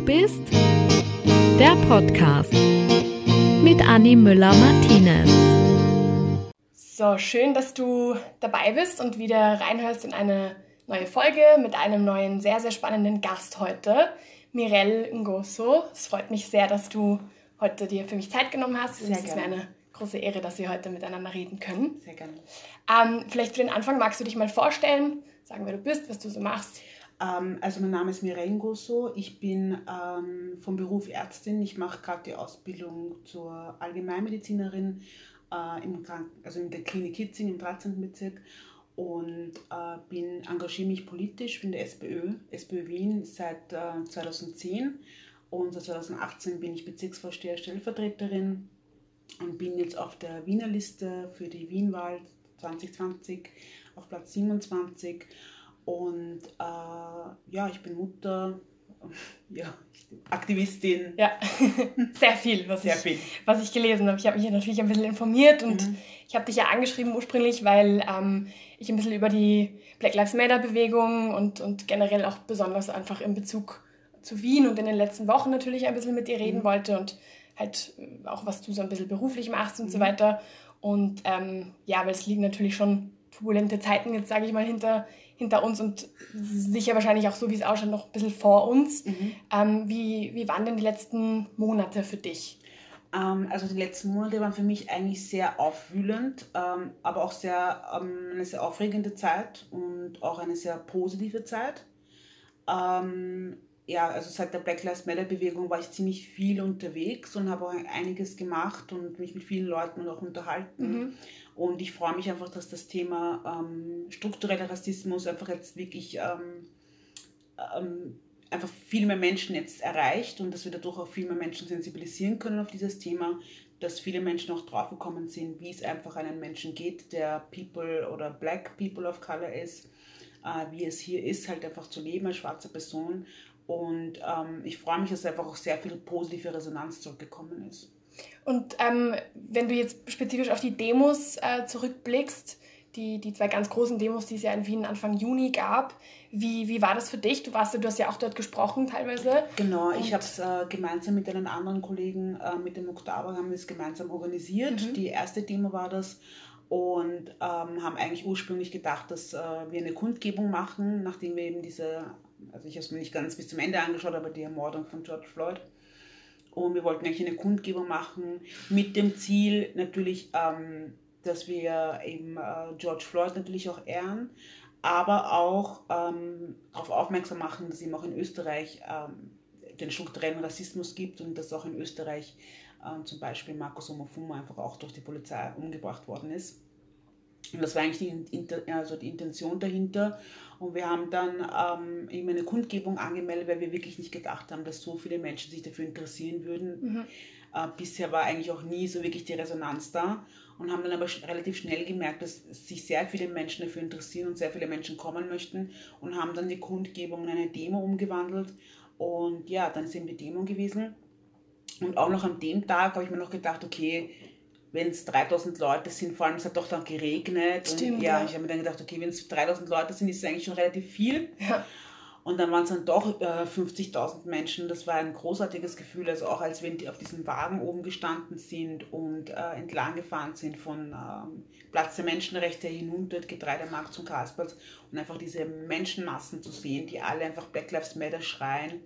Du bist der Podcast mit Anni Müller-Martinez. So, schön, dass du dabei bist und wieder reinhörst in eine neue Folge mit einem neuen, sehr, sehr spannenden Gast heute, Mirelle Ngoso. Es freut mich sehr, dass du heute dir für mich Zeit genommen hast. Sehr es ist mir eine große Ehre, dass wir heute miteinander reden können. Sehr gerne. Ähm, vielleicht für den Anfang magst du dich mal vorstellen, sagen, wer du bist, was du so machst. Ähm, also mein Name ist Mireille Ngoso. Ich bin ähm, vom Beruf Ärztin. Ich mache gerade die Ausbildung zur Allgemeinmedizinerin äh, im also in der Klinik Hitzing im 13. Bezirk und äh, bin engagiere mich politisch bin der SPÖ, SPÖ Wien seit äh, 2010 und seit 2018 bin ich Bezirksvorsteher Stellvertreterin und bin jetzt auf der Wiener Liste für die Wienwahl 2020 auf Platz 27 und äh, ja, ich bin Mutter, ja, Aktivistin. Ja, sehr viel, was, Sehr ich, viel. was ich gelesen habe. Ich habe mich ja natürlich ein bisschen informiert und Mhm. ich habe dich ja angeschrieben ursprünglich, weil ähm, ich ein bisschen über die Black Lives Matter Bewegung und, und generell auch besonders einfach in Bezug zu Wien und in den letzten Wochen natürlich ein bisschen mit dir reden Mhm. wollte und halt äh, auch was du so ein bisschen beruflich machst und so Mhm. weiter. Und ähm, ja, weil es liegen natürlich schon turbulente Zeiten jetzt, sage ich mal, hinter, hinter uns und sicher wahrscheinlich auch so, wie es ausschaut, noch ein bisschen vor uns. Mhm. Ähm, wie, wie waren denn die letzten Monate für dich? Ähm, also die letzten Monate waren für mich eigentlich sehr aufwühlend, ähm, aber auch sehr, ähm, eine sehr aufregende Zeit und auch eine sehr positive Zeit. Ähm, ja, also seit der Black Lives Matter Bewegung war ich ziemlich viel unterwegs und habe auch einiges gemacht und mich mit vielen Leuten auch unterhalten. Mhm. Und ich freue mich einfach, dass das Thema ähm, struktureller Rassismus einfach jetzt wirklich ähm, ähm, einfach viel mehr Menschen jetzt erreicht und dass wir dadurch auch viel mehr Menschen sensibilisieren können auf dieses Thema, dass viele Menschen auch draufgekommen sind, wie es einfach einem Menschen geht, der People oder Black People of Color ist, äh, wie es hier ist, halt einfach zu leben als schwarze Person. Und ähm, ich freue mich, dass einfach auch sehr viel positive Resonanz zurückgekommen ist. Und ähm, wenn du jetzt spezifisch auf die Demos äh, zurückblickst, die, die zwei ganz großen Demos, die es ja in Wien Anfang Juni gab, wie, wie war das für dich? Du warst, du hast ja auch dort gesprochen teilweise. Genau, Und- ich habe es äh, gemeinsam mit einem anderen Kollegen, äh, mit dem Oktober, haben wir es gemeinsam organisiert. Mhm. Die erste Demo war das und ähm, haben eigentlich ursprünglich gedacht, dass äh, wir eine Kundgebung machen, nachdem wir eben diese, also ich habe es mir nicht ganz bis zum Ende angeschaut, aber die Ermordung von George Floyd. Und wir wollten eigentlich eine Kundgebung machen mit dem Ziel natürlich, ähm, dass wir eben äh, George Floyd natürlich auch ehren, aber auch ähm, darauf aufmerksam machen, dass eben auch in Österreich ähm, den strukturellen Rassismus gibt und dass auch in Österreich ähm, zum Beispiel Markus Omofuma einfach auch durch die Polizei umgebracht worden ist. Und das war eigentlich die, also die Intention dahinter. Und wir haben dann ähm, eben eine Kundgebung angemeldet, weil wir wirklich nicht gedacht haben, dass so viele Menschen sich dafür interessieren würden. Mhm. Äh, bisher war eigentlich auch nie so wirklich die Resonanz da und haben dann aber sch relativ schnell gemerkt, dass sich sehr viele Menschen dafür interessieren und sehr viele Menschen kommen möchten und haben dann die Kundgebung in eine Demo umgewandelt. Und ja, dann ist eben die Demo gewesen. Und auch noch an dem Tag habe ich mir noch gedacht, okay, wenn es 3000 Leute sind, vor allem es hat doch dann geregnet. Stimmt, und ja, ja. ich habe mir dann gedacht, okay, wenn es 3000 Leute sind, ist es eigentlich schon relativ viel. Ja. Und dann waren es dann doch äh, 50.000 Menschen. Das war ein großartiges Gefühl. Also auch als wenn die auf diesem Wagen oben gestanden sind und äh, entlang gefahren sind von ähm, Platz der Menschenrechte hinunter, Getreidemarkt zum Karlsplatz. Und einfach diese Menschenmassen zu sehen, die alle einfach Black Lives Matter schreien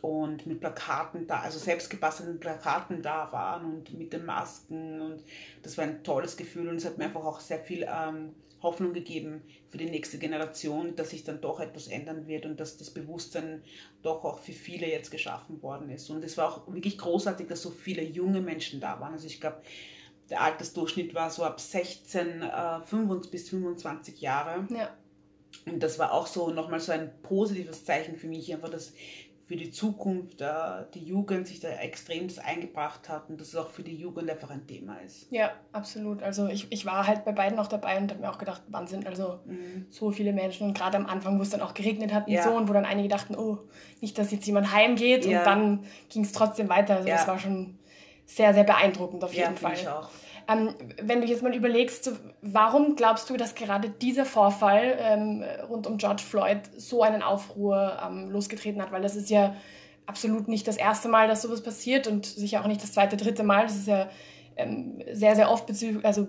und mit Plakaten da, also selbst gebastelten Plakaten da waren und mit den Masken. Und das war ein tolles Gefühl und es hat mir einfach auch sehr viel ähm, Hoffnung gegeben für die nächste Generation, dass sich dann doch etwas ändern wird und dass das Bewusstsein doch auch für viele jetzt geschaffen worden ist. Und es war auch wirklich großartig, dass so viele junge Menschen da waren. Also ich glaube, der Altersdurchschnitt war so ab 16 äh, 25 bis 25 Jahre. Ja. Und das war auch so nochmal so ein positives Zeichen für mich, einfach, dass für die Zukunft äh, die Jugend sich da extremst eingebracht hat und dass es auch für die Jugend einfach ein Thema ist. ja, absolut. Also ich, ich war halt bei beiden auch dabei und habe mir auch gedacht, Wahnsinn, also Mhm. so viele Menschen und gerade am Anfang, wo es dann auch geregnet hat und Ja. so und wo dann einige dachten, oh, nicht, dass jetzt jemand heimgeht Ja. und dann ging es trotzdem weiter. Also Ja. das war schon sehr, sehr beeindruckend auf jeden Fall. ich auch. Ähm, wenn du jetzt mal überlegst, warum glaubst du, dass gerade dieser Vorfall ähm, rund um George Floyd so einen Aufruhr ähm, losgetreten hat? Weil das ist ja absolut nicht das erste Mal, dass sowas passiert und sicher auch nicht das zweite, dritte Mal. Das ist ja ähm, sehr, sehr oft, also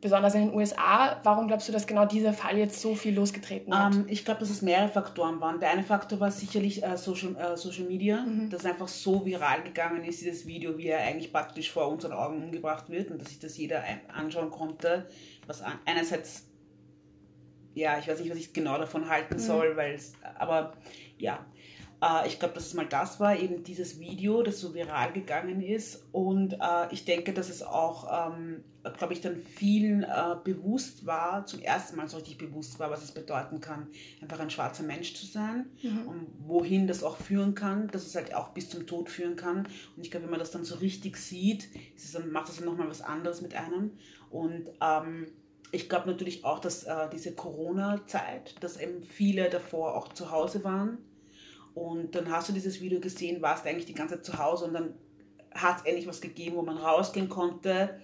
besonders in den USA. Warum glaubst du, dass genau dieser Fall jetzt so viel losgetreten hat? Ähm, ich glaube, dass es mehrere Faktoren waren. Der eine Faktor war sicherlich äh, Social, äh, Social Media, mhm. dass einfach so viral gegangen ist, dieses Video, wie er eigentlich praktisch vor unseren Augen umgebracht wird und dass sich das jeder anschauen konnte, was einerseits ja, ich weiß nicht, was ich genau davon halten mhm. soll, weil es, aber ja, äh, ich glaube, dass es mal das war, eben dieses Video, das so viral gegangen ist. Und äh, ich denke, dass es auch, ähm, glaube ich, dann vielen äh, bewusst war, zum ersten Mal so richtig bewusst war, was es bedeuten kann, einfach ein schwarzer Mensch zu sein mhm. und wohin das auch führen kann, dass es halt auch bis zum Tod führen kann. Und ich glaube, wenn man das dann so richtig sieht, es, macht das dann nochmal was anderes mit einem. Und ähm, ich glaube natürlich auch, dass äh, diese Corona-Zeit, dass eben viele davor auch zu Hause waren und dann hast du dieses Video gesehen, warst eigentlich die ganze Zeit zu Hause und dann hat es endlich was gegeben, wo man rausgehen konnte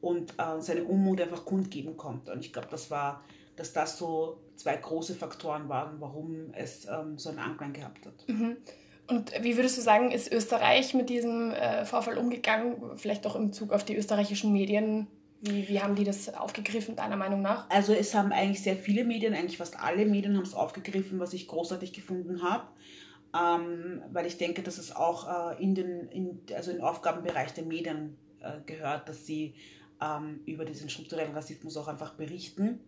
und äh, seine Unmut einfach kundgeben konnte. Und ich glaube, das war, dass das so zwei große Faktoren waren, warum es ähm, so einen Anklang gehabt hat. Mhm. Und wie würdest du sagen, ist Österreich mit diesem äh, Vorfall umgegangen, vielleicht auch im Bezug auf die österreichischen Medien? Wie, wie haben die das aufgegriffen, deiner Meinung nach? Also es haben eigentlich sehr viele Medien, eigentlich fast alle Medien haben es aufgegriffen, was ich großartig gefunden habe ähm, weil ich denke, dass es auch äh, in den, in, also in den Aufgabenbereich der Medien äh, gehört, dass sie ähm, über diesen strukturellen Rassismus auch einfach berichten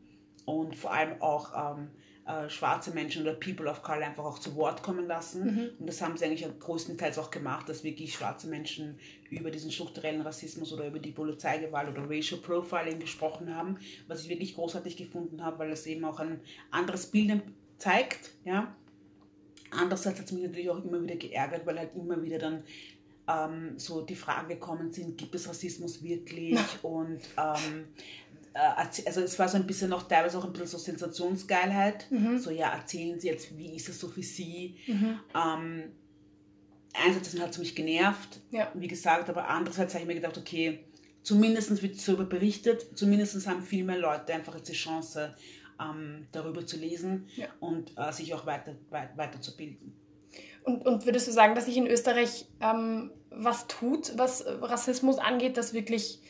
und vor allem auch ähm, äh, schwarze Menschen oder People of Color einfach auch zu Wort kommen lassen. Mhm. Und das haben sie eigentlich größtenteils auch gemacht, dass wirklich schwarze Menschen über diesen strukturellen Rassismus oder über die Polizeigewalt oder Racial Profiling gesprochen haben, was ich wirklich großartig gefunden habe, weil es eben auch ein anderes Bild zeigt, ja, Andererseits hat es mich natürlich auch immer wieder geärgert, weil halt immer wieder dann ähm, so die Fragen gekommen sind, gibt es Rassismus wirklich? Und ähm, äh, also es war so ein bisschen noch teilweise auch ein bisschen so Sensationsgeilheit. Mhm. So, ja, erzählen Sie jetzt, wie ist es so für Sie? Mhm. Ähm, einerseits hat es mich genervt, ja. wie gesagt, aber andererseits habe ich mir gedacht, okay, zumindest wird darüber berichtet, zumindest haben viel mehr Leute einfach jetzt die Chance, ähm, darüber zu lesen ja. und äh, sich auch weiter, weit, weiterzubilden. Und, und würdest du sagen, dass sich in Österreich ähm, was tut, was Rassismus angeht, dass wirklich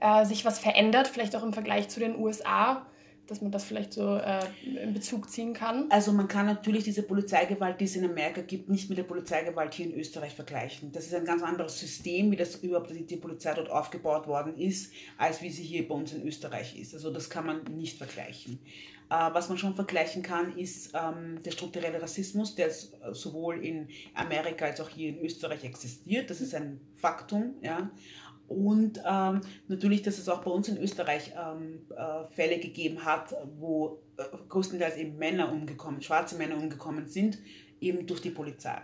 äh, sich was verändert, vielleicht auch im Vergleich zu den USA? dass man das vielleicht so äh, in Bezug ziehen kann? Also man kann natürlich diese Polizeigewalt, die es in Amerika gibt, nicht mit der Polizeigewalt hier in Österreich vergleichen. Das ist ein ganz anderes System, wie das überhaupt die Polizei dort aufgebaut worden ist, als wie sie hier bei uns in Österreich ist. Also das kann man nicht vergleichen. Äh, was man schon vergleichen kann, ist ähm, der strukturelle Rassismus, der sowohl in Amerika als auch hier in Österreich existiert. Das ist ein Faktum. Ja. Und ähm, natürlich, dass es auch bei uns in Österreich ähm, äh, Fälle gegeben hat, wo äh, größtenteils eben Männer umgekommen, schwarze Männer umgekommen sind, eben durch die Polizei.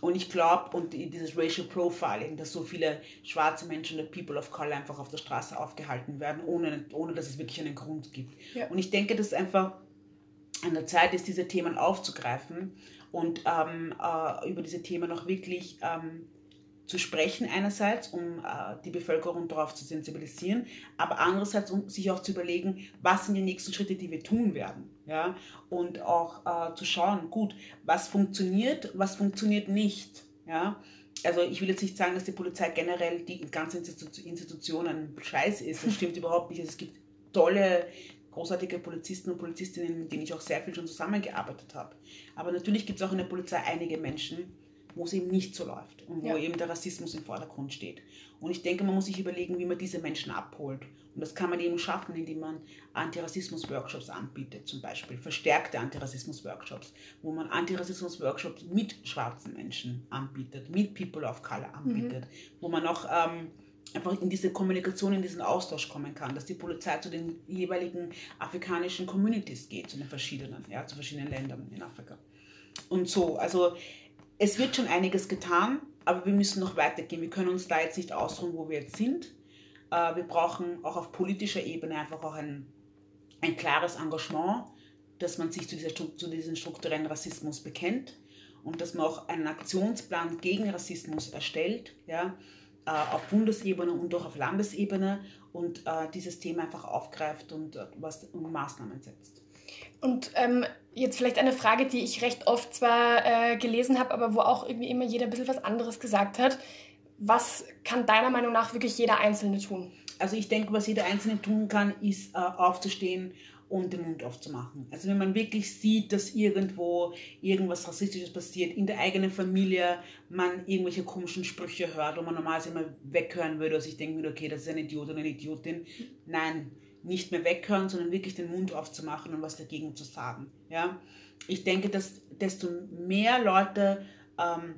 Und ich glaube, und dieses Racial Profiling, dass so viele schwarze Menschen oder People of Color einfach auf der Straße aufgehalten werden, ohne, ohne dass es wirklich einen Grund gibt. Ja. Und ich denke, dass einfach an der Zeit ist, diese Themen aufzugreifen und ähm, äh, über diese Themen auch wirklich ähm, zu sprechen einerseits, um äh, die Bevölkerung darauf zu sensibilisieren, aber andererseits, um sich auch zu überlegen, was sind die nächsten Schritte, die wir tun werden. Ja? Und auch äh, zu schauen, gut, was funktioniert, was funktioniert nicht. Ja? Also ich will jetzt nicht sagen, dass die Polizei generell die ganze Institution ein Scheiß ist. Das stimmt überhaupt nicht. Es gibt tolle, großartige Polizisten und Polizistinnen, mit denen ich auch sehr viel schon zusammengearbeitet habe. Aber natürlich gibt es auch in der Polizei einige Menschen, wo es eben nicht so läuft und wo ja. eben der Rassismus im Vordergrund steht. Und ich denke, man muss sich überlegen, wie man diese Menschen abholt. Und das kann man eben schaffen, indem man Antirassismus-Workshops anbietet, zum Beispiel verstärkte Antirassismus-Workshops, wo man Antirassismus-Workshops mit schwarzen Menschen anbietet, mit People of Color anbietet, mhm. wo man auch ähm, einfach in diese Kommunikation, in diesen Austausch kommen kann, dass die Polizei zu den jeweiligen afrikanischen Communities geht, zu den verschiedenen, ja, zu verschiedenen Ländern in Afrika. Und so, also es wird schon einiges getan, aber wir müssen noch weitergehen. Wir können uns da jetzt nicht ausruhen, wo wir jetzt sind. Äh, wir brauchen auch auf politischer Ebene einfach auch ein, ein klares Engagement, dass man sich zu, dieser, zu diesem strukturellen Rassismus bekennt und dass man auch einen Aktionsplan gegen Rassismus erstellt, ja, äh, auf Bundesebene und auch auf Landesebene und äh, dieses Thema einfach aufgreift und, was, und Maßnahmen setzt. Und ähm, jetzt vielleicht eine Frage, die ich recht oft zwar äh, gelesen habe, aber wo auch irgendwie immer jeder ein bisschen was anderes gesagt hat. Was kann deiner Meinung nach wirklich jeder Einzelne tun? Also ich denke, was jeder Einzelne tun kann, ist äh, aufzustehen und den Mund aufzumachen. Also wenn man wirklich sieht, dass irgendwo irgendwas Rassistisches passiert, in der eigenen Familie man irgendwelche komischen Sprüche hört, wo man normalerweise immer weghören würde, also ich denke mir, okay, das ist ein Idiot oder eine Idiotin. Nein, nicht mehr weghören, sondern wirklich den Mund aufzumachen und was dagegen zu sagen. Ja? Ich denke, dass desto mehr Leute ähm,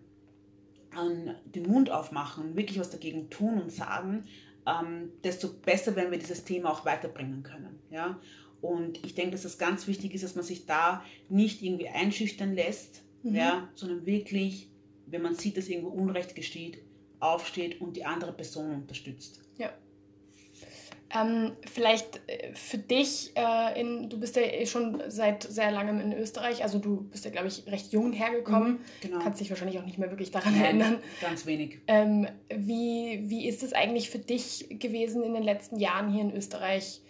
an den Mund aufmachen, wirklich was dagegen tun und sagen, ähm, desto besser werden wir dieses Thema auch weiterbringen können. Ja? Und ich denke, dass es ganz wichtig ist, dass man sich da nicht irgendwie einschüchtern lässt, mhm. ja, sondern wirklich, wenn man sieht, dass irgendwo Unrecht geschieht, aufsteht und die andere Person unterstützt. Ja. Ähm, vielleicht äh, für dich, äh, in, du bist ja eh schon seit sehr langem in Österreich, also du bist ja, glaube ich, recht jung hergekommen. Mhm, genau. Kannst dich wahrscheinlich auch nicht mehr wirklich daran Nein, erinnern. Ganz wenig. Ähm, wie, wie ist es eigentlich für dich gewesen in den letzten Jahren hier in Österreich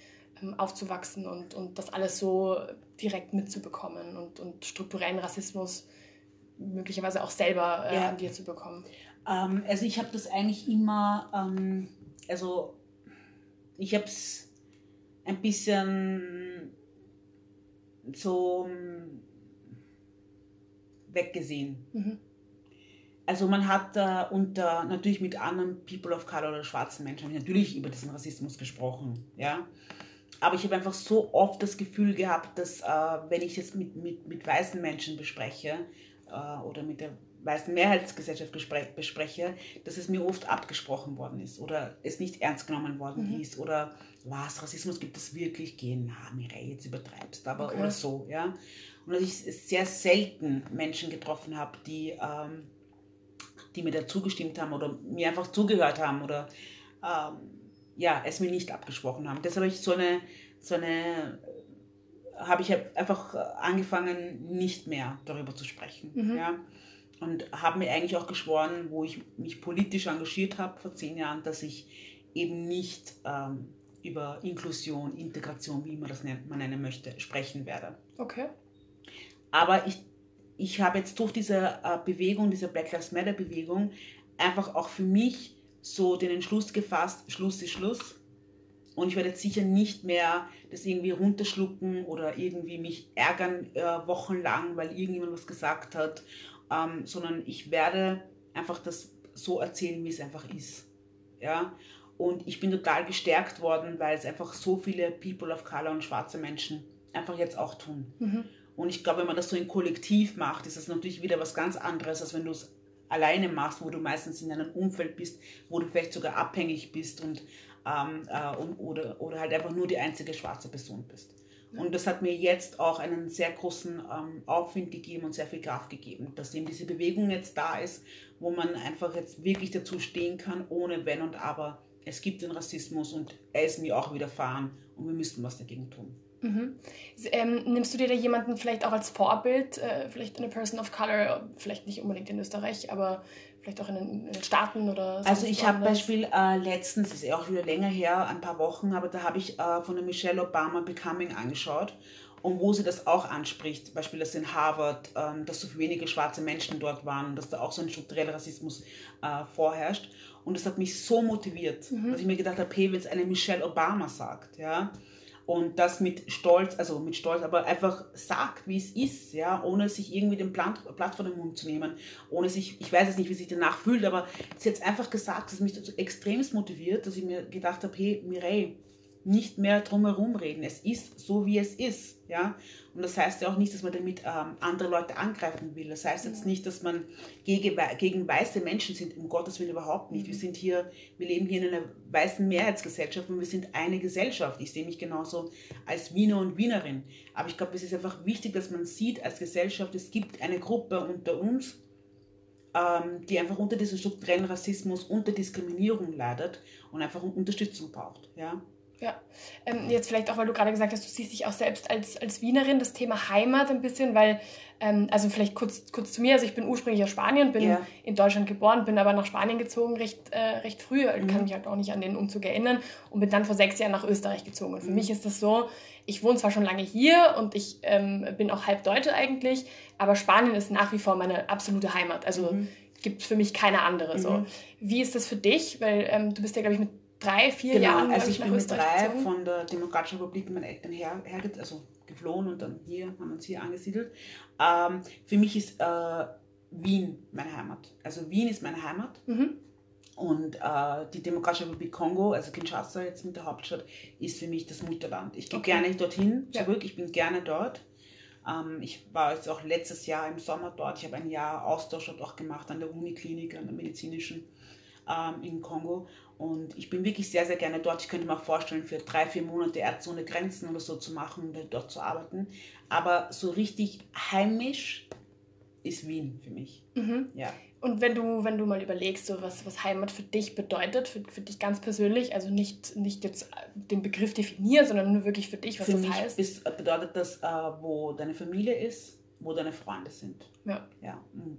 ähm, aufzuwachsen und, und das alles so direkt mitzubekommen und, und strukturellen Rassismus möglicherweise auch selber äh, ja. an dir zu bekommen? Ähm, also ich habe das eigentlich immer, ähm, also ich habe es ein bisschen so ähm, weggesehen. Mhm. Also man hat äh, unter natürlich mit anderen People of Color oder schwarzen Menschen natürlich über diesen Rassismus gesprochen, ja. Aber ich habe einfach so oft das Gefühl gehabt, dass äh, wenn ich es mit, mit, mit weißen Menschen bespreche äh, oder mit der weißen Mehrheitsgesellschaft bespreche, dass es mir oft abgesprochen worden ist oder es nicht ernst genommen worden mhm. ist oder was, Rassismus gibt es wirklich, na Mireille, jetzt übertreibst, aber okay. oder so, ja. Und dass ich sehr selten Menschen getroffen habe, die, ähm, die mir da zugestimmt haben oder mir einfach zugehört haben oder ähm, ja, es mir nicht abgesprochen haben. Deshalb habe ich so eine, so eine habe ich einfach angefangen, nicht mehr darüber zu sprechen. Mhm. Ja und habe mir eigentlich auch geschworen, wo ich mich politisch engagiert habe vor zehn Jahren, dass ich eben nicht ähm, über Inklusion, Integration, wie man das nennt, man nennen möchte, sprechen werde. Okay. Aber ich, ich habe jetzt durch diese äh, Bewegung, diese Black Lives Matter Bewegung, einfach auch für mich so den Entschluss gefasst, Schluss ist Schluss. Und ich werde jetzt sicher nicht mehr das irgendwie runterschlucken oder irgendwie mich ärgern äh, wochenlang, weil irgendjemand was gesagt hat ähm, sondern ich werde einfach das so erzählen, wie es einfach ist. Ja? Und ich bin total gestärkt worden, weil es einfach so viele People of Color und schwarze Menschen einfach jetzt auch tun. Mhm. Und ich glaube, wenn man das so in Kollektiv macht, ist das natürlich wieder was ganz anderes, als wenn du es alleine machst, wo du meistens in einem Umfeld bist, wo du vielleicht sogar abhängig bist und, ähm, äh, oder, oder halt einfach nur die einzige schwarze Person bist. Und das hat mir jetzt auch einen sehr großen ähm, Aufwind gegeben und sehr viel Kraft gegeben, dass eben diese Bewegung jetzt da ist, wo man einfach jetzt wirklich dazu stehen kann, ohne Wenn und Aber. Es gibt den Rassismus und er ist mir auch widerfahren und wir müssen was dagegen tun. Mhm. Ähm, nimmst du dir da jemanden vielleicht auch als Vorbild, äh, vielleicht eine Person of Color, vielleicht nicht unbedingt in Österreich, aber vielleicht auch in den, in den Staaten oder so? Also ich habe Beispiel äh, letztens, ist ja auch wieder länger her, ein paar Wochen, aber da habe ich äh, von der Michelle Obama Becoming angeschaut und wo sie das auch anspricht, Beispiel, dass in Harvard, ähm, dass so wenige schwarze Menschen dort waren und dass da auch so ein struktureller Rassismus äh, vorherrscht. Und das hat mich so motiviert, mhm. dass ich mir gedacht habe, hey, wenn es eine Michelle Obama sagt, ja, und das mit Stolz, also mit Stolz, aber einfach sagt, wie es ist, ja, ohne sich irgendwie den Blatt vor den Mund zu nehmen, ohne sich, ich weiß jetzt nicht, wie sich danach fühlt, aber sie hat einfach gesagt, dass mich das so extremst motiviert, dass ich mir gedacht habe, hey, Mireille, nicht mehr drumherum reden. Es ist so, wie es ist. Ja? Und das heißt ja auch nicht, dass man damit ähm, andere Leute angreifen will. Das heißt jetzt nicht, dass man gegen, gegen weiße Menschen sind, um Gottes Willen überhaupt nicht. Wir sind hier, wir leben hier in einer weißen Mehrheitsgesellschaft und wir sind eine Gesellschaft. Ich sehe mich genauso als Wiener und Wienerin. Aber ich glaube, es ist einfach wichtig, dass man sieht als Gesellschaft, es gibt eine Gruppe unter uns, ähm, die einfach unter diesem strukturellen Rassismus, unter Diskriminierung leidet und einfach Unterstützung braucht. Ja? Ja, ähm, jetzt vielleicht auch, weil du gerade gesagt hast, du siehst dich auch selbst als, als Wienerin, das Thema Heimat ein bisschen, weil, ähm, also vielleicht kurz, kurz zu mir, also ich bin ursprünglich aus Spanien, bin Ja. in Deutschland geboren, bin aber nach Spanien gezogen recht, äh, recht früh, Mhm. kann mich halt auch nicht an den Umzug erinnern und bin dann vor sechs Jahren nach Österreich gezogen. Und für Mhm. mich ist das so, ich wohne zwar schon lange hier und ich ähm, bin auch halb Deutsche eigentlich, aber Spanien ist nach wie vor meine absolute Heimat. Also Mhm. gibt für mich keine andere. So. Mhm. Wie ist das für dich? Weil ähm, du bist ja, glaube ich, mit drei, vier Genau, Jahren also ich bin mit drei gezogen. von der Demokratischen Republik mit meinen Eltern her, herge also geflohen und dann hier haben wir uns hier angesiedelt. Ähm, für mich ist äh, Wien meine Heimat. Also Wien ist meine Heimat Mhm. und äh, die Demokratische Republik Kongo, also Kinshasa jetzt mit der Hauptstadt, ist für mich das Mutterland. Ich gehe Okay. gerne dorthin Ja. zurück, ich bin gerne dort. Ähm, ich war jetzt auch letztes Jahr im Sommer dort. Ich habe ein Jahr Austausch dort auch gemacht an der Uniklinik, an der medizinischen ähm, in Kongo. Und ich bin wirklich sehr, sehr gerne dort. Ich könnte mir auch vorstellen, für drei, vier Monate Ärzte ohne Grenzen oder so zu machen und dort zu arbeiten. Aber so richtig heimisch ist Wien für mich. Mhm. Ja. Und wenn du, wenn du mal überlegst, so was, was Heimat für dich bedeutet, für, für dich ganz persönlich, also nicht, nicht jetzt den Begriff definieren, sondern nur wirklich für dich, was für das mich heißt. ist, bedeutet das, äh, wo deine Familie ist, wo deine Freunde sind. Ja. Ja. mm.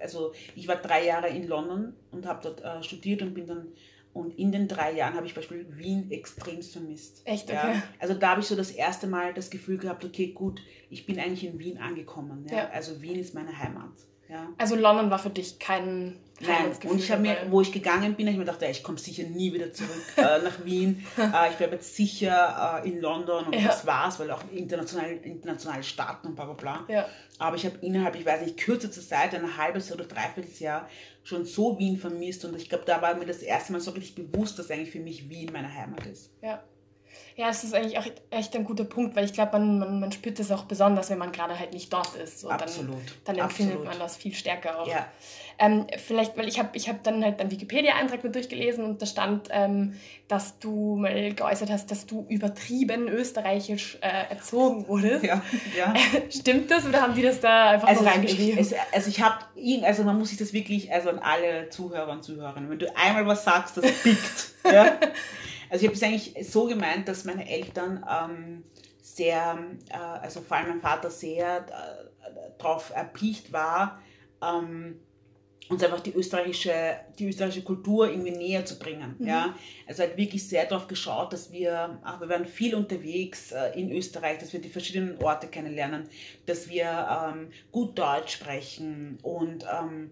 Also ich war drei Jahre in London und habe dort äh, studiert und bin dann und in den drei Jahren habe ich beispielsweise Wien extremst vermisst. Echt, okay. Ja, also da habe ich so das erste Mal das Gefühl gehabt, okay, gut, ich bin eigentlich in Wien angekommen. Ja? Ja. Also Wien ist meine Heimat. Ja. Also London war für dich kein Nein, und ich habe mir, wo ich gegangen bin, habe ich mir gedacht, ja, ich komme sicher nie wieder zurück äh, nach Wien. Äh, ich bleibe jetzt sicher äh, in London und Ja. das war's, weil auch international, internationale Staaten und bla bla bla. Ja. Aber ich habe innerhalb, ich weiß nicht, kürzester Zeit, ein halbes oder dreiviertel Jahr, schon so Wien vermisst und ich glaube, da war mir das erste Mal so richtig bewusst, dass eigentlich für mich Wien meine Heimat ist. Ja. Ja, es ist eigentlich auch echt ein guter Punkt, weil ich glaube, man, man, man spürt das auch besonders, wenn man gerade halt nicht dort ist. So, Absolut. Dann, dann empfindet Absolut. man das viel stärker auch. Ja. Ähm, vielleicht, weil ich habe ich hab dann halt einen Wikipedia-Eintrag mit durchgelesen und da stand, ähm, dass du mal geäußert hast, dass du übertrieben österreichisch äh, erzogen wurdest. Ja, ja. Stimmt das oder haben die das da einfach Also ich, reingeschrieben? es, also ich habe, also man muss sich das wirklich, also an alle Zuhörer und Zuhörerinnen, wenn du einmal was sagst, das pickt. ja? Also ich habe es eigentlich so gemeint, dass meine Eltern ähm, sehr, äh, also vor allem mein Vater sehr äh, darauf erpicht war, ähm, uns einfach die österreichische, die österreichische Kultur irgendwie näher zu bringen. Mhm. Ja? Also hat wirklich sehr darauf geschaut, dass wir, ach, wir waren viel unterwegs äh, in Österreich, dass wir die verschiedenen Orte kennenlernen, dass wir ähm, gut Deutsch sprechen und ähm,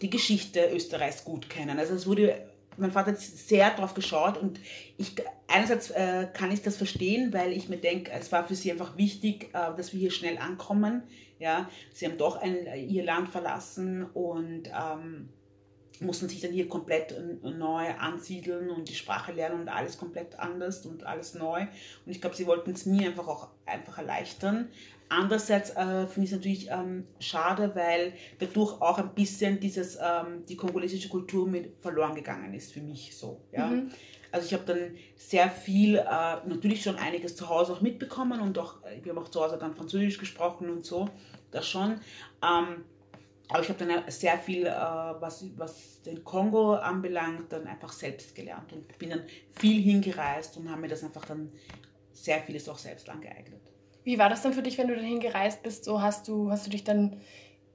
die Geschichte Österreichs gut kennen. Also es wurde, mein Vater hat sehr darauf geschaut und ich, einerseits äh, kann ich das verstehen, weil ich mir denke, es war für sie einfach wichtig, äh, dass wir hier schnell ankommen. Ja, sie haben doch ein, ihr Land verlassen und ähm, mussten sich dann hier komplett äh, neu ansiedeln und die Sprache lernen und alles komplett anders und alles neu. Und ich glaube, sie wollten es mir einfach auch einfach erleichtern. Andererseits äh, finde ich es natürlich ähm, schade, weil dadurch auch ein bisschen dieses, ähm, die kongolesische Kultur mit verloren gegangen ist für mich so. Ja? Mhm. Also ich habe dann sehr viel, äh, natürlich schon einiges zu Hause auch mitbekommen und auch, wir haben auch zu Hause dann Französisch gesprochen und so, das schon. Ähm, aber ich habe dann sehr viel, äh, was, was den Kongo anbelangt, dann einfach selbst gelernt und bin dann viel hingereist und habe mir das einfach dann sehr vieles auch selbst angeeignet. Wie war das dann für dich, wenn du dahin gereist bist? So hast du, hast du dich dann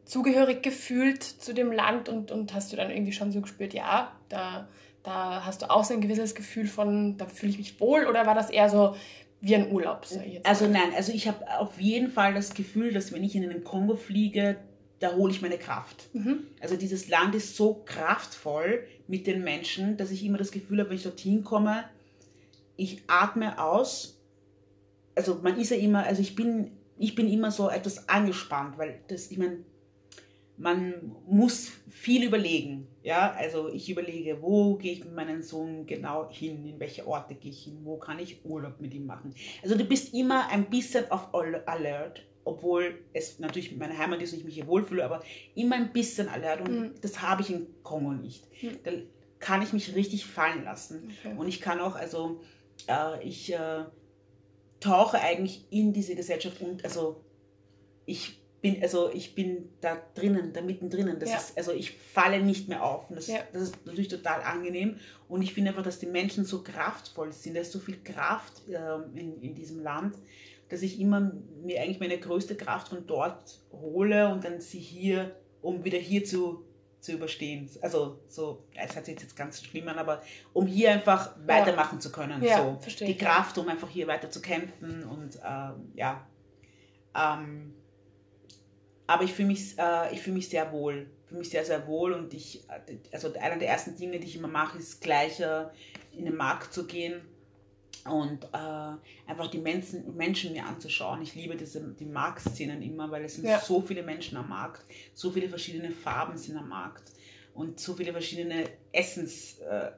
zugehörig gefühlt zu dem Land und, und hast du dann irgendwie schon so gespürt, ja, da, da hast du auch so ein gewisses Gefühl von, da fühle ich mich wohl oder war das eher so wie ein Urlaub? So Also nein, also ich habe auf jeden Fall das Gefühl, dass wenn ich in den Kongo fliege, da hole ich meine Kraft. Mhm. Also dieses Land ist so kraftvoll mit den Menschen, dass ich immer das Gefühl habe, wenn ich dorthin komme, ich atme aus. Also man ist ja immer, also ich bin, ich bin immer so etwas angespannt, weil das, ich meine, man muss viel überlegen. Ja, also ich überlege, wo gehe ich mit meinem Sohn genau hin, in welche Orte gehe ich hin, wo kann ich Urlaub mit ihm machen. Also du bist immer ein bisschen auf Al- Alert, obwohl es natürlich meine Heimat ist und ich mich hier wohlfühle, aber immer ein bisschen Alert und Mhm. das habe ich in Kongo nicht. Mhm. Da kann ich mich richtig fallen lassen. Okay. Und ich kann auch, also äh, ich äh, tauche eigentlich in diese Gesellschaft und also ich bin, also ich bin da drinnen, da mittendrin. Das Ja. ist, also ich falle nicht mehr auf. Und das, Ja. das ist natürlich total angenehm. Und ich finde einfach, dass die Menschen so kraftvoll sind. Da ist so viel Kraft ähm, in, in diesem Land, dass ich immer mir eigentlich meine größte Kraft von dort hole und dann sie hier, um wieder hier zu, zu überstehen. Also so, ja, es hört sich jetzt ganz schlimm an, aber um hier einfach weitermachen zu können. Ja, so. verstehe Die ja. Kraft, um einfach hier weiter zu kämpfen und ähm, ja. Ähm, aber ich fühle mich, äh, ich fühle mich sehr wohl. Ich fühle mich sehr, sehr wohl und ich, äh, also einer der ersten Dinge, die ich immer mache, ist gleich äh, in den Markt zu gehen und äh, einfach die Menschen, Menschen mir anzuschauen. Ich liebe diese, die Marktszenen immer, weil es sind Ja. so viele Menschen am Markt, so viele verschiedene Farben sind am Markt und so viele verschiedene Essens, äh,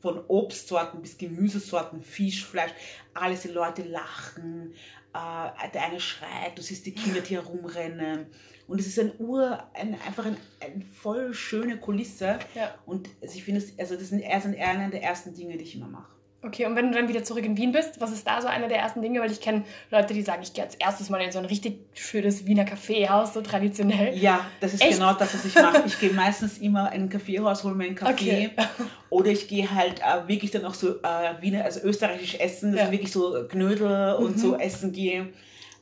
von Obstsorten bis Gemüsesorten, Fisch, Fleisch, alles, die Leute lachen, äh, der eine schreit, du siehst die Kinder, die herumrennen. Und es ist ein Ur, ein, einfach ein, eine voll schöne Kulisse. Ja. Und also ich finde, also das sind eher, sind eher eine der ersten Dinge, die ich immer mache. Okay, und wenn du dann wieder zurück in Wien bist, was ist da so einer der ersten Dinge? Weil ich kenne Leute, die sagen, ich gehe als erstes mal in so ein richtig schönes Wiener Kaffeehaus, so traditionell. Ja, das ist Echt? genau das, was ich mache. Ich gehe meistens immer in ein Kaffeehaus, hole mir einen Kaffee. Okay. Oder ich gehe halt äh, wirklich dann auch so äh, Wiener, also österreichisch essen, dass Ja. ich wirklich so Knödel und Mhm. so essen gehe.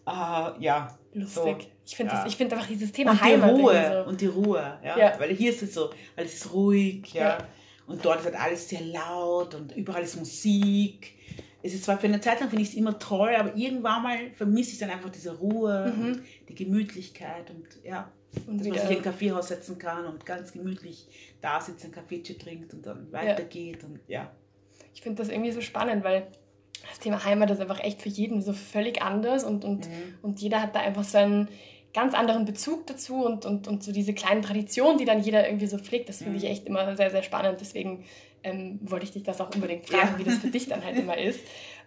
Äh, ja. Lustig. Ich finde ja. das- ich finde einfach dieses Thema Und die Heimat Ruhe. irgendwie so. Und die Ruhe, ja. Ja. Weil hier ist es so, weil es ist ruhig, ja. Ja. Und dort ist halt alles sehr laut und überall ist Musik. Es ist zwar für eine Zeit lang finde ich es immer toll, aber irgendwann mal vermisse ich dann einfach diese Ruhe Mhm. und die Gemütlichkeit und ja, Und dass man sich in ein Kaffeehaus setzen kann und ganz gemütlich da sitzt, ein Kaffeetje trinkt und dann weitergeht und ja. Ich finde das irgendwie so spannend, weil das Thema Heimat ist einfach echt für jeden so völlig anders und, und, Mhm. und jeder hat da einfach so einen ganz anderen Bezug dazu und, und, und so diese kleinen Traditionen, die dann jeder irgendwie so pflegt, das finde Mhm. ich echt immer sehr, sehr spannend. Deswegen ähm, wollte ich dich das auch unbedingt fragen, Ja. wie das für dich dann halt immer ist.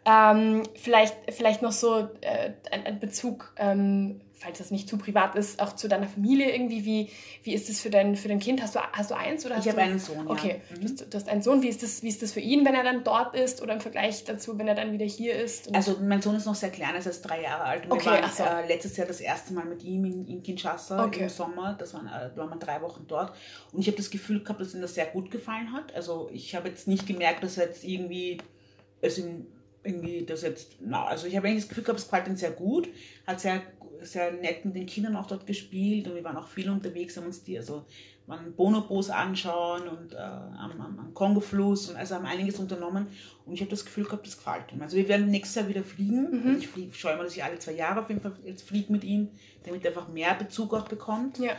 Ähm, vielleicht, vielleicht noch so äh, ein, ein Bezug, ähm, falls das nicht zu privat ist, auch zu deiner Familie irgendwie. Wie, wie ist das für dein, für dein Kind? Hast du, hast du eins oder hast Ich habe du einen Sohn, ja. Okay, Mhm. du, hast, du hast einen Sohn. Wie ist, das, wie ist das für ihn, wenn er dann dort ist oder im Vergleich dazu, wenn er dann wieder hier ist? Also mein Sohn ist noch sehr klein, er ist erst drei Jahre alt. Und Okay, wir waren so. äh, letztes Jahr das erste Mal mit ihm in, in Kinshasa Okay. im Sommer. Das waren, äh, waren wir drei Wochen dort. Und ich habe das Gefühl gehabt, dass ihm das sehr gut gefallen hat. Also ich habe jetzt nicht gemerkt, dass er jetzt irgendwie es ihm irgendwie das jetzt, na, also ich habe eigentlich das Gefühl gehabt, es gefällt ihm sehr gut, hat sehr, sehr nett mit den Kindern auch dort gespielt und wir waren auch viel unterwegs, haben uns die, also waren Bonobos anschauen und äh, am, am, am Kongo-Fluss und also haben einiges unternommen und ich habe das Gefühl gehabt, das gefällt ihm. Also wir werden nächstes Jahr wieder fliegen. Mhm. Also ich flieg, schaue immer, dass ich alle zwei Jahre auf jeden Fall jetzt fliege mit ihm, damit er einfach mehr Bezug auch bekommt. ja.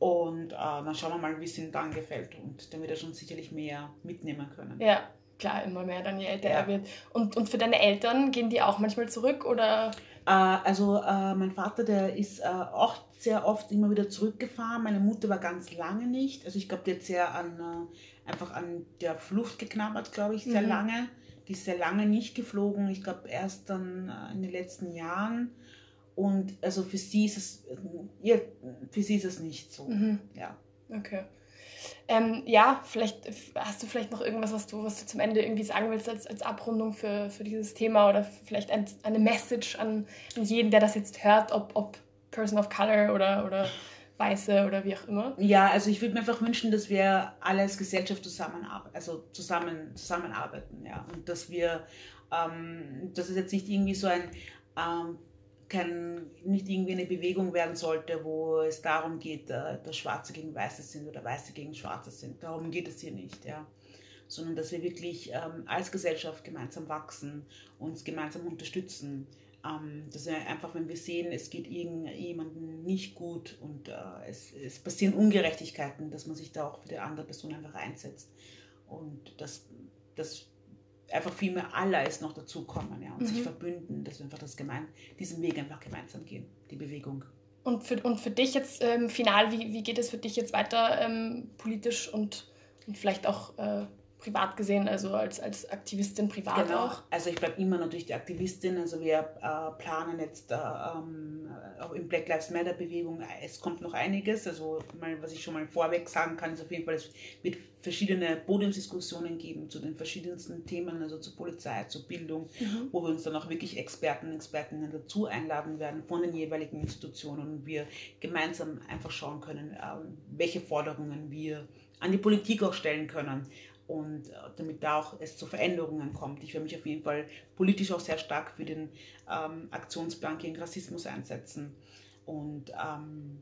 Und äh, dann schauen wir mal, wie es ihm dann gefällt und wird er schon sicherlich mehr mitnehmen können. ja, klar, immer mehr dann je älter Ja. er wird. Und, und für deine Eltern gehen die auch manchmal zurück oder? Äh, also äh, mein Vater, der ist äh, auch sehr oft immer wieder zurückgefahren. Meine Mutter war ganz lange nicht. Also ich glaube, die hat sehr an, einfach an der Flucht geknabbert, glaube ich, sehr Mhm. lange. Die ist sehr lange nicht geflogen. Ich glaube, erst dann in den letzten Jahren. Und also für sie ist es, ihr, für sie ist es nicht so. Mhm. Ja. Okay. Ähm, ja, vielleicht hast du vielleicht noch irgendwas, was du, was du zum Ende irgendwie sagen willst als, als Abrundung für, für dieses Thema oder vielleicht ein, eine Message an, jeden, der das jetzt hört, ob, ob Person of Color oder, oder Weiße oder wie auch immer. Ja, also ich würde mir einfach wünschen, dass wir alle als Gesellschaft zusammenarbeiten, also zusammen, zusammenarbeiten, ja. Und dass wir, ähm, dass es jetzt nicht irgendwie so ein, ähm, kein, nicht irgendwie eine Bewegung werden sollte, wo es darum geht, äh, dass Schwarze gegen Weiße sind oder Weiße gegen Schwarze sind. Darum geht es hier nicht, ja. Sondern dass wir wirklich ähm, als Gesellschaft gemeinsam wachsen, uns gemeinsam unterstützen. Ähm, dass wir einfach, wenn wir sehen, es geht irgendjemandem nicht gut und äh, es, es passieren Ungerechtigkeiten, dass man sich da auch für die andere Person einfach einsetzt. Und dass, dass einfach viel mehr alle es noch dazukommen ja, und Mhm. sich verbünden, dass wir einfach das gemein, diesen Weg einfach gemeinsam gehen, die Bewegung. Und für, und für dich jetzt ähm, final, wie, wie geht es für dich jetzt weiter ähm, politisch und, und vielleicht auch äh, privat gesehen, also als, als Aktivistin privat genau. auch? Also ich bleibe immer natürlich die Aktivistin. Also wir äh, planen jetzt äh, ähm, auch in Black Lives Matter Bewegung, es kommt noch einiges. Also mal, was ich schon mal vorweg sagen kann, ist auf jeden Fall, es wird verschiedene Podiumsdiskussionen geben zu den verschiedensten Themen, also zur Polizei, zur Bildung, mhm. wo wir uns dann auch wirklich Experten und Expertinnen dazu einladen werden von den jeweiligen Institutionen und wir gemeinsam einfach schauen können, äh, welche Forderungen wir an die Politik auch stellen können und äh, damit da auch es zu Veränderungen kommt. Ich werde mich auf jeden Fall politisch auch sehr stark für den ähm, Aktionsplan gegen Rassismus einsetzen und ähm,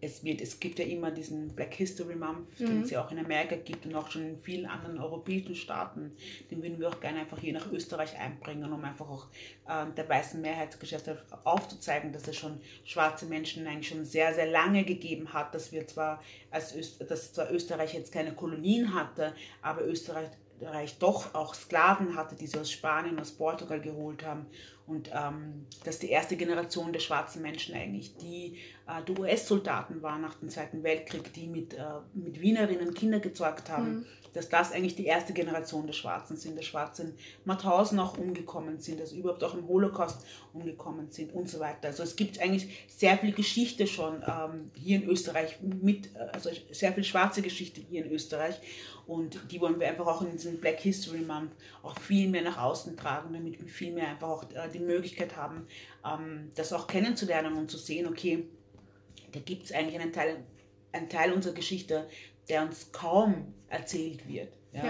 es, wird, es gibt ja immer diesen Black History Month, mhm. den es ja auch in Amerika gibt und auch schon in vielen anderen europäischen Staaten. Den würden wir auch gerne einfach hier nach Österreich einbringen, um einfach auch äh, der weißen Mehrheitsgesellschaft aufzuzeigen, dass es schon schwarze Menschen eigentlich schon sehr, sehr lange gegeben hat, dass wir zwar als Öst dass zwar Österreich jetzt keine Kolonien hatte, aber Österreich Österreich doch auch Sklaven hatte, die sie aus Spanien, aus Portugal geholt haben. Und ähm, dass die erste Generation der schwarzen Menschen eigentlich die, äh, die US-Soldaten war nach dem Zweiten Weltkrieg, die mit, äh, mit Wienerinnen Kinder gezeugt haben. Mhm. Dass das eigentlich die erste Generation der Schwarzen sind, der Schwarzen Mauthausen auch umgekommen sind, dass überhaupt auch im Holocaust umgekommen sind und so weiter. Also es gibt eigentlich sehr viel Geschichte schon ähm, hier in Österreich, mit, äh, also sehr viel schwarze Geschichte hier in Österreich. Und die wollen wir einfach auch in diesem Black History Month auch viel mehr nach außen tragen, damit wir viel mehr einfach auch äh, die Möglichkeit haben, ähm, das auch kennenzulernen und zu sehen, okay, da gibt es eigentlich einen Teil, einen Teil unserer Geschichte, der uns kaum erzählt wird. Ja?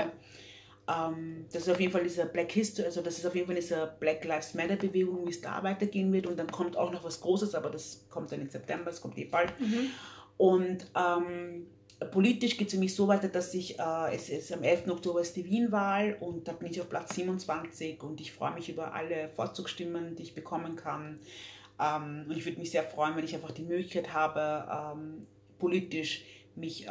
ja. Ähm, das ist auf jeden Fall dieser Black History, also das ist auf jeden Fall diese Black Lives Matter Bewegung, wie es da weitergehen wird. Und dann kommt auch noch was Großes, aber das kommt dann im September, es kommt eh bald. Mhm. Und ähm, politisch geht es nämlich so weiter, dass ich, äh, es ist am 11. Oktober ist die Wien-Wahl und da bin ich auf Platz 27 und ich freue mich über alle Vorzugsstimmen, die ich bekommen kann. Ähm, und ich würde mich sehr freuen, wenn ich einfach die Möglichkeit habe, ähm, politisch mich äh,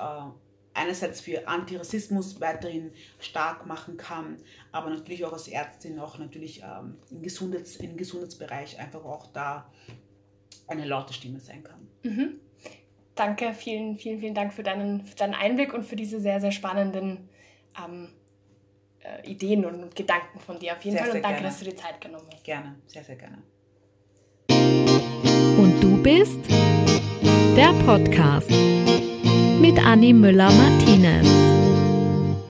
einerseits für Antirassismus weiterhin stark machen kann, aber natürlich auch als Ärztin auch natürlich ähm, im, Gesundheits-, im Gesundheitsbereich einfach auch da eine laute Stimme sein kann. Mhm danke, vielen, vielen, vielen Dank für deinen, für deinen Einblick und für diese sehr, sehr spannenden ähm, äh, Ideen und Gedanken von dir auf jeden sehr, Fall. Und danke, gerne. dass du dir Zeit genommen hast. Gerne, sehr, sehr gerne. Und du bist der Podcast mit Annie Müller-Martinez.